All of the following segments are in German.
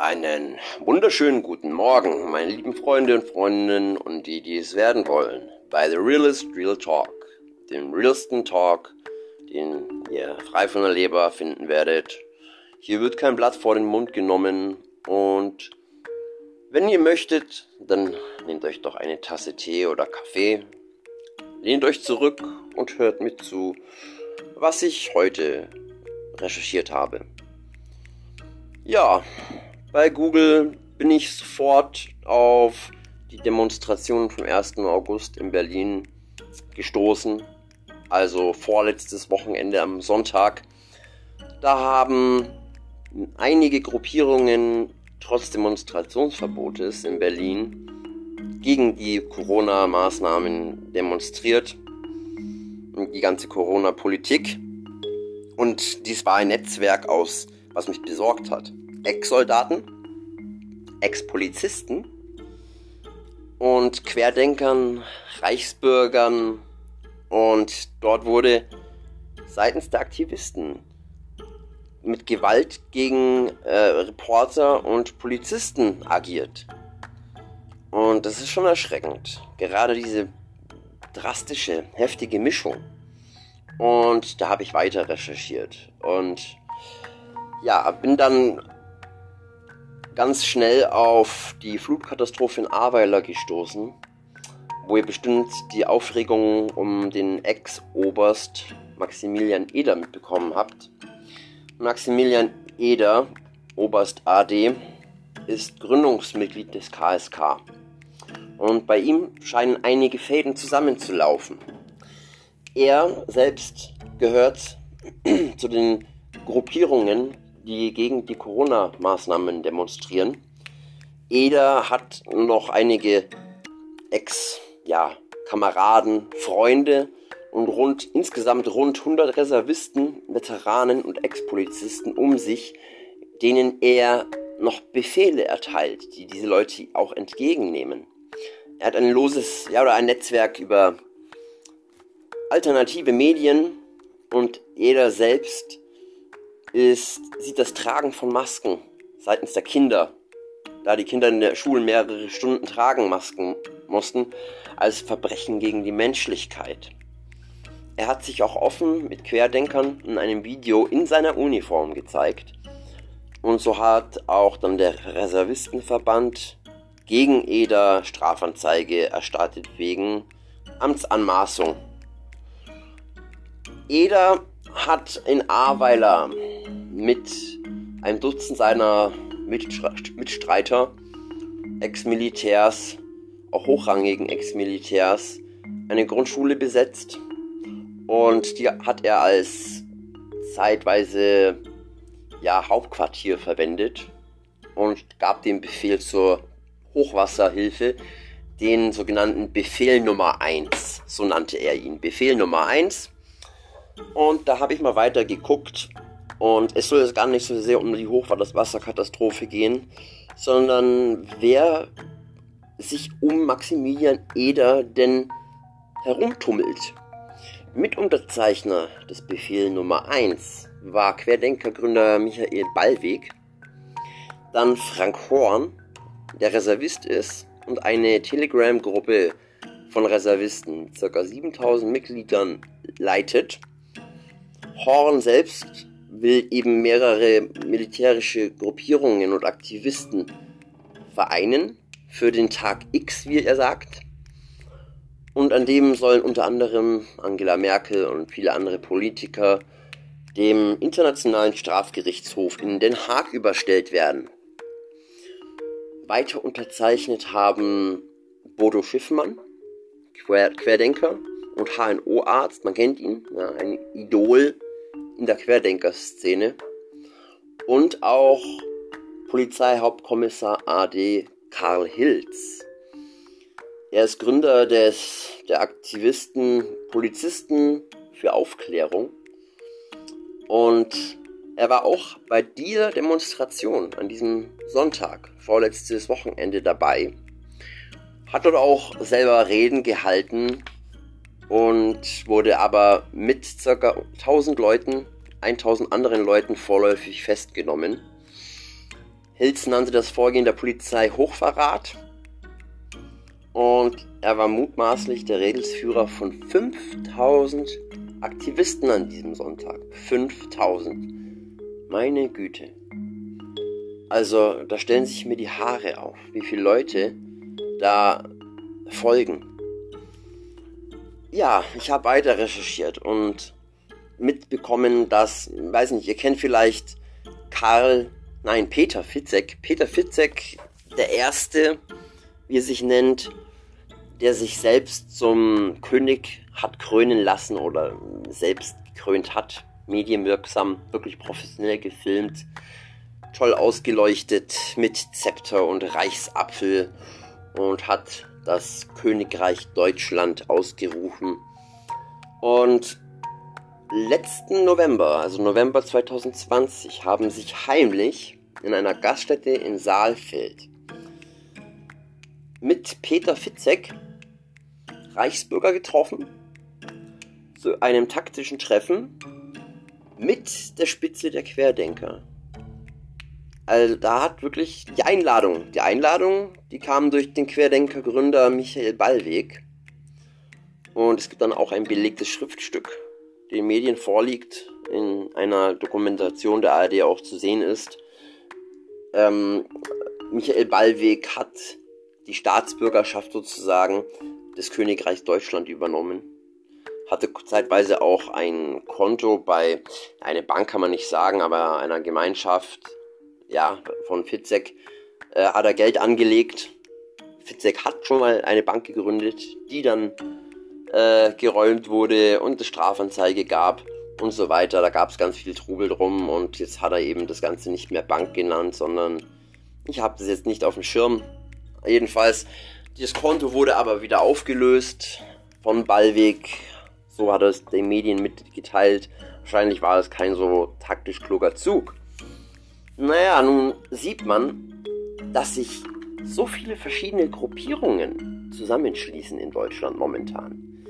Einen wunderschönen guten Morgen, meine lieben Freunde und Freundinnen und die, die es werden wollen, bei The Realist Real Talk, dem realsten Talk, den ihr frei von der Leber finden werdet. Hier wird kein Blatt vor den Mund genommen und wenn ihr möchtet, dann nehmt euch doch eine Tasse Tee oder Kaffee, lehnt euch zurück und hört mit zu, was ich heute recherchiert habe. Ja, bei Google bin ich sofort auf die Demonstration vom 1. August in Berlin gestoßen. Also vorletztes Wochenende am Sonntag. Da haben einige Gruppierungen trotz Demonstrationsverbotes in Berlin gegen die Corona-Maßnahmen demonstriert. Und die ganze Corona-Politik. Und dies war ein Netzwerk aus, was mich besorgt hat. Ex-Soldaten, Ex-Polizisten und Querdenkern, Reichsbürgern und dort wurde seitens der Aktivisten mit Gewalt gegen äh, Reporter und Polizisten agiert. Und das ist schon erschreckend. Gerade diese drastische, heftige Mischung. Und da habe ich weiter recherchiert. Und ja, bin dann ganz schnell auf die Flutkatastrophe in Ahrweiler gestoßen, wo ihr bestimmt die Aufregung um den Ex-Oberst Maximilian Eder mitbekommen habt. Maximilian Eder, Oberst AD, ist Gründungsmitglied des KSK. Und bei ihm scheinen einige Fäden zusammenzulaufen. Er selbst gehört zu den Gruppierungen, die gegen die Corona-Maßnahmen demonstrieren. Eder hat noch einige Ex-Kameraden, ja, Freunde und rund, insgesamt rund 100 Reservisten, Veteranen und Ex-Polizisten um sich, denen er noch Befehle erteilt, die diese Leute auch entgegennehmen. Er hat ein loses, ja, oder ein Netzwerk über alternative Medien und jeder selbst ist, sieht das Tragen von Masken seitens der Kinder, da die Kinder in der Schule mehrere Stunden tragen Masken mussten, als Verbrechen gegen die Menschlichkeit. Er hat sich auch offen mit Querdenkern in einem Video in seiner Uniform gezeigt. Und so hat auch dann der Reservistenverband gegen Eder Strafanzeige erstattet wegen Amtsanmaßung. Eder hat in Ahrweiler mit einem Dutzend seiner Mitstreiter, Ex-Militärs, auch hochrangigen Ex-Militärs, eine Grundschule besetzt und die hat er als zeitweise ja, Hauptquartier verwendet und gab den Befehl zur Hochwasserhilfe, den sogenannten Befehl Nummer 1, so nannte er ihn. Befehl Nummer 1 und da habe ich mal weiter geguckt. Und es soll jetzt gar nicht so sehr um die Hochwasserkatastrophe gehen, sondern wer sich um Maximilian Eder denn herumtummelt. Mitunterzeichner des Befehl Nummer 1 war Querdenkergründer Michael Ballweg, dann Frank Horn, der Reservist ist und eine Telegram-Gruppe von Reservisten ca. 7000 Mitgliedern leitet Horn selbst will eben mehrere militärische Gruppierungen und Aktivisten vereinen für den Tag X, wie er sagt. Und an dem sollen unter anderem Angela Merkel und viele andere Politiker dem Internationalen Strafgerichtshof in Den Haag überstellt werden. Weiter unterzeichnet haben Bodo Schiffmann, Querdenker und HNO-Arzt, man kennt ihn, ja, ein Idol in der Querdenker-Szene und auch Polizeihauptkommissar AD Karl Hilz. Er ist Gründer des, der Aktivisten Polizisten für Aufklärung und er war auch bei dieser Demonstration an diesem Sonntag, vorletztes Wochenende dabei, hat dort auch selber Reden gehalten und wurde aber mit ca. 1000 Leuten, 1000 anderen Leuten vorläufig festgenommen. Hilz nannte das Vorgehen der Polizei Hochverrat und er war mutmaßlich der Redelsführer von 5000 Aktivisten an diesem Sonntag. 5000. Meine Güte. Also, da stellen sich mir die Haare auf, wie viele Leute da folgen. Ja, ich habe weiter recherchiert und mitbekommen, dass, weiß nicht, ihr kennt vielleicht Karl, nein, Peter Fitzek. Peter Fitzek, der Erste, wie er sich nennt, der sich selbst zum König hat krönen lassen oder selbst gekrönt hat. Medienwirksam, wirklich professionell gefilmt, toll ausgeleuchtet mit Zepter und Reichsapfel und hat das Königreich Deutschland ausgerufen. Und letzten November, also November 2020, haben sich heimlich in einer Gaststätte in Saalfeld mit Peter Fitzek Reichsbürger getroffen zu einem taktischen Treffen mit der Spitze der Querdenker. Also da hat wirklich die Einladung, die Einladung, die kam durch den Querdenker-Gründer Michael Ballweg. Und es gibt dann auch ein belegtes Schriftstück, den Medien vorliegt, in einer Dokumentation der ARD auch zu sehen ist. Ähm, Michael Ballweg hat die Staatsbürgerschaft sozusagen des Königreichs Deutschland übernommen. Hatte zeitweise auch ein Konto bei, eine Bank kann man nicht sagen, aber einer Gemeinschaft, ja, von Fitzek, äh, hat er Geld angelegt. Fitzek hat schon mal eine Bank gegründet, die dann äh, geräumt wurde und es Strafanzeige gab und so weiter. Da gab es ganz viel Trubel drum und jetzt hat er eben das Ganze nicht mehr Bank genannt, sondern ich habe das jetzt nicht auf dem Schirm. Jedenfalls das Konto wurde aber wieder aufgelöst von Ballweg. So hat es den Medien mitgeteilt. Wahrscheinlich war es kein so taktisch kluger Zug. Naja, nun sieht man, dass sich so viele verschiedene Gruppierungen zusammenschließen in Deutschland momentan.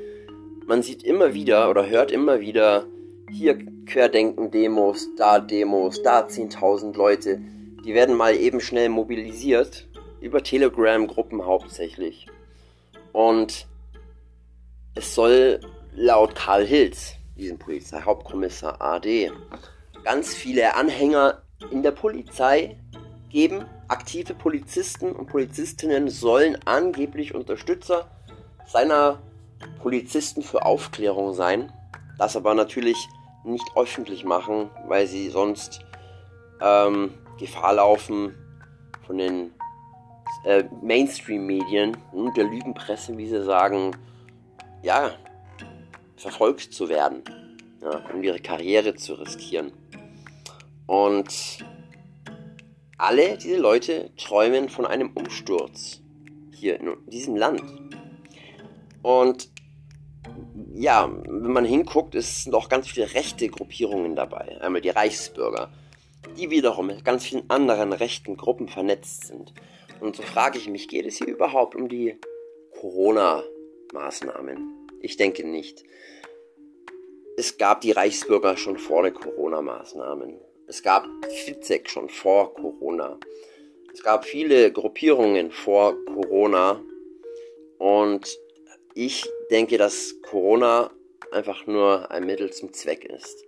Man sieht immer wieder oder hört immer wieder, hier Querdenken-Demos, da Demos, da 10.000 Leute. Die werden mal eben schnell mobilisiert über Telegram-Gruppen hauptsächlich. Und es soll laut Karl Hilz, diesem Polizeihauptkommissar AD, ganz viele Anhänger in der Polizei geben. Aktive Polizisten und Polizistinnen sollen angeblich Unterstützer seiner Polizisten für Aufklärung sein. Das aber natürlich nicht öffentlich machen, weil sie sonst ähm, Gefahr laufen, von den äh, Mainstream-Medien und der Lügenpresse, wie sie sagen, ja, verfolgt zu werden, ja, um ihre Karriere zu riskieren. Und alle diese Leute träumen von einem Umsturz hier in diesem Land. Und ja, wenn man hinguckt, es sind auch ganz viele rechte Gruppierungen dabei. Einmal die Reichsbürger, die wiederum mit ganz vielen anderen rechten Gruppen vernetzt sind. Und so frage ich mich, geht es hier überhaupt um die Corona-Maßnahmen? Ich denke nicht. Es gab die Reichsbürger schon vor den Corona-Maßnahmen. Es gab Fitzek schon vor Corona. Es gab viele Gruppierungen vor Corona. Und ich denke, dass Corona einfach nur ein Mittel zum Zweck ist.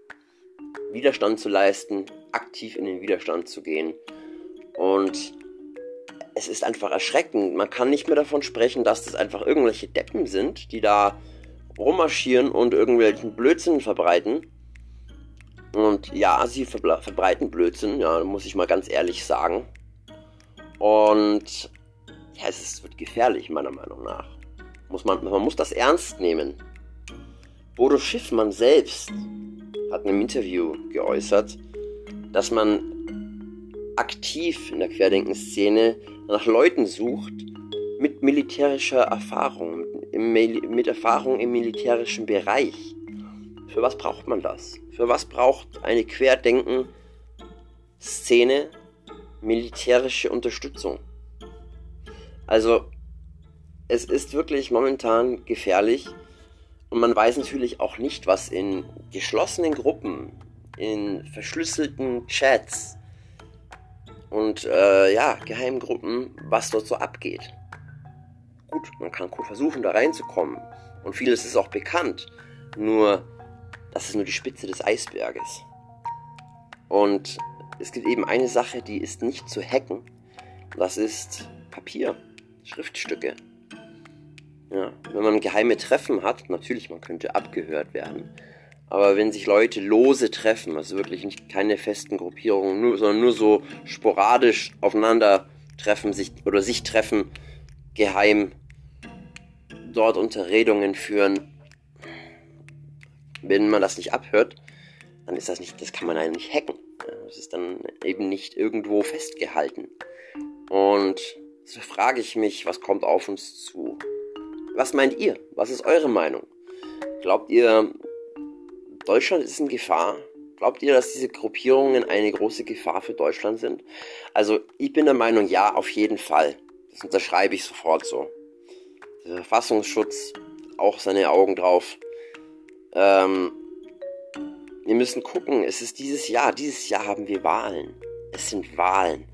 Widerstand zu leisten, aktiv in den Widerstand zu gehen und es ist einfach erschreckend. Man kann nicht mehr davon sprechen, dass das einfach irgendwelche Deppen sind, die da rummarschieren und irgendwelchen Blödsinn verbreiten. Und ja, sie verbreiten Blödsinn, ja, muss ich mal ganz ehrlich sagen. Und ja, es ist, wird gefährlich, meiner Meinung nach. Muss man, man muss das ernst nehmen. Bodo Schiffmann selbst hat in einem Interview geäußert, dass man aktiv in der Querdenkenszene nach Leuten sucht mit militärischer Erfahrung, mit Erfahrung im militärischen Bereich. Für was braucht man das? Für was braucht eine Querdenken-Szene militärische Unterstützung? Also, es ist wirklich momentan gefährlich und man weiß natürlich auch nicht, was in geschlossenen Gruppen, in verschlüsselten Chats und äh, ja, Geheimgruppen, was dort so abgeht. Gut, man kann versuchen, da reinzukommen. Und vieles ist auch bekannt. Nur, das ist nur die Spitze des Eisberges. Und es gibt eben eine Sache, die ist nicht zu hacken. Das ist Papier, Schriftstücke. Ja, wenn man geheime Treffen hat, natürlich, man könnte abgehört werden. Aber wenn sich Leute lose treffen, also wirklich nicht keine festen Gruppierungen, nur, sondern nur so sporadisch aufeinander treffen, sich oder sich treffen, geheim dort Unterredungen führen, wenn man das nicht abhört, dann ist das nicht, das kann man eigentlich nicht hacken. Das ist dann eben nicht irgendwo festgehalten. Und so frage ich mich, was kommt auf uns zu? Was meint ihr? Was ist eure Meinung? Glaubt ihr, Deutschland ist in Gefahr? Glaubt ihr, dass diese Gruppierungen eine große Gefahr für Deutschland sind? Also ich bin der Meinung, ja, auf jeden Fall. Das unterschreibe ich sofort so. Der Verfassungsschutz, auch seine Augen drauf. Ähm, wir müssen gucken, es ist dieses Jahr, dieses Jahr haben wir Wahlen. Es sind Wahlen.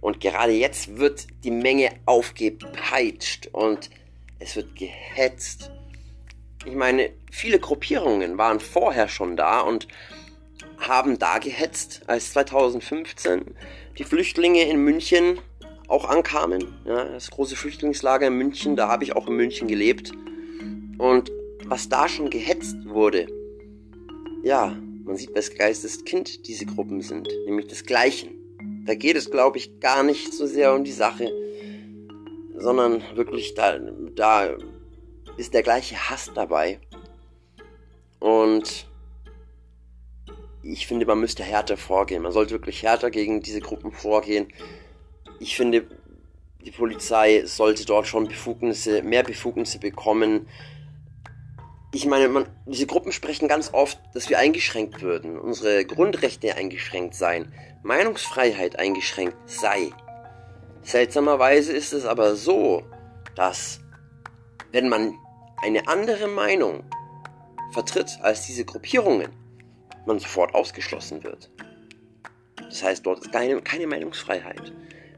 Und gerade jetzt wird die Menge aufgepeitscht und es wird gehetzt. Ich meine, viele Gruppierungen waren vorher schon da und haben da gehetzt, als 2015 die Flüchtlinge in München auch ankamen. Ja, das große Flüchtlingslager in München, da habe ich auch in München gelebt. Und was da schon gehetzt wurde, ja, man sieht, wes Geistes Kind diese Gruppen sind, nämlich des Gleichen. Da geht es, glaube ich, gar nicht so sehr um die Sache, sondern wirklich da, da ist der gleiche Hass dabei. Und ich finde, man müsste härter vorgehen. Man sollte wirklich härter gegen diese Gruppen vorgehen. Ich finde, die Polizei sollte dort schon Befugnisse, mehr Befugnisse bekommen. Ich meine, man, diese Gruppen sprechen ganz oft, dass wir eingeschränkt würden, unsere Grundrechte eingeschränkt seien, Meinungsfreiheit eingeschränkt sei. Seltsamerweise ist es aber so, dass wenn man eine andere Meinung vertritt als diese Gruppierungen, man sofort ausgeschlossen wird. Das heißt, dort ist keine, keine Meinungsfreiheit.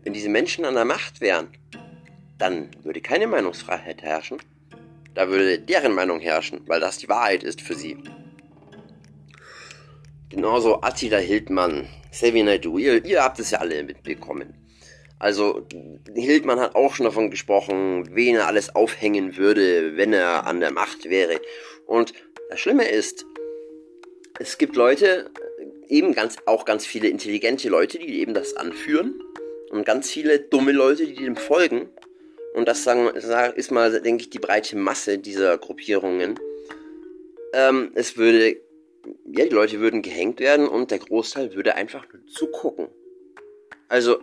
Wenn diese Menschen an der Macht wären, dann würde keine Meinungsfreiheit herrschen. Da würde deren Meinung herrschen, weil das die Wahrheit ist für sie. Genauso Attila Hildmann, Xavier Naidoo, ihr, ihr habt es ja alle mitbekommen. Also Hildmann hat auch schon davon gesprochen, wen er alles aufhängen würde, wenn er an der Macht wäre. Und das Schlimme ist, es gibt Leute, eben ganz, auch ganz viele intelligente Leute, die eben das anführen. Und ganz viele dumme Leute, die dem folgen. Und das sagen, ist mal, denke ich, die breite Masse dieser Gruppierungen. Ähm, es würde, ja, die Leute würden gehängt werden und der Großteil würde einfach nur zugucken. Also,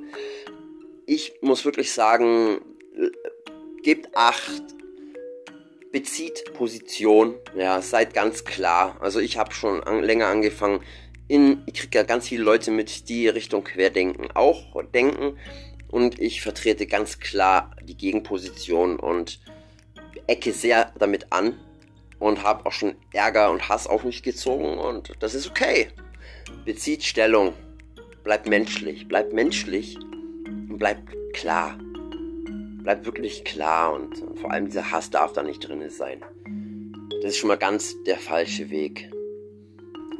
ich muss wirklich sagen, gebt acht, bezieht Position, ja, seid ganz klar. Also ich habe schon an, länger angefangen, in, ich kriege ja ganz viele Leute mit, die Richtung Querdenken auch denken und ich vertrete ganz klar die Gegenposition und ecke sehr damit an und habe auch schon Ärger und Hass auf mich gezogen und das ist okay. Bezieht Stellung, bleibt menschlich, bleibt menschlich bleibt klar. Bleibt wirklich klar und, vor allem dieser Hass darf da nicht drin sein. Das ist schon mal ganz der falsche Weg.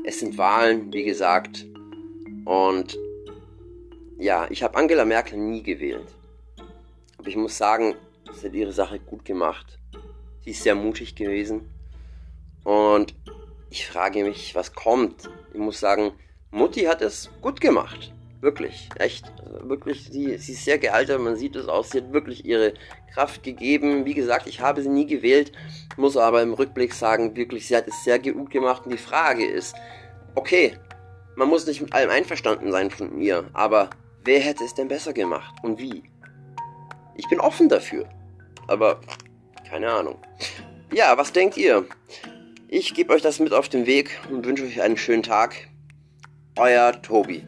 Es sind Wahlen, wie gesagt. Und ja, ich habe Angela Merkel nie gewählt. Aber ich muss sagen, sie hat ihre Sache gut gemacht. Sie ist sehr mutig gewesen. Und ich frage mich, was kommt. Ich muss sagen, Mutti hat es gut gemacht. Wirklich, echt. Also wirklich, sie, sie ist sehr gealtert, man sieht es aus. Sie hat wirklich ihre Kraft gegeben. Wie gesagt, ich habe sie nie gewählt, muss aber im Rückblick sagen, wirklich, sie hat es sehr gut gemacht. Und die Frage ist, okay, man muss nicht mit allem einverstanden sein von mir, aber wer hätte es denn besser gemacht und wie? Ich bin offen dafür, aber keine Ahnung. Ja, was denkt ihr? Ich gebe euch das mit auf den Weg und wünsche euch einen schönen Tag. Euer Tobi.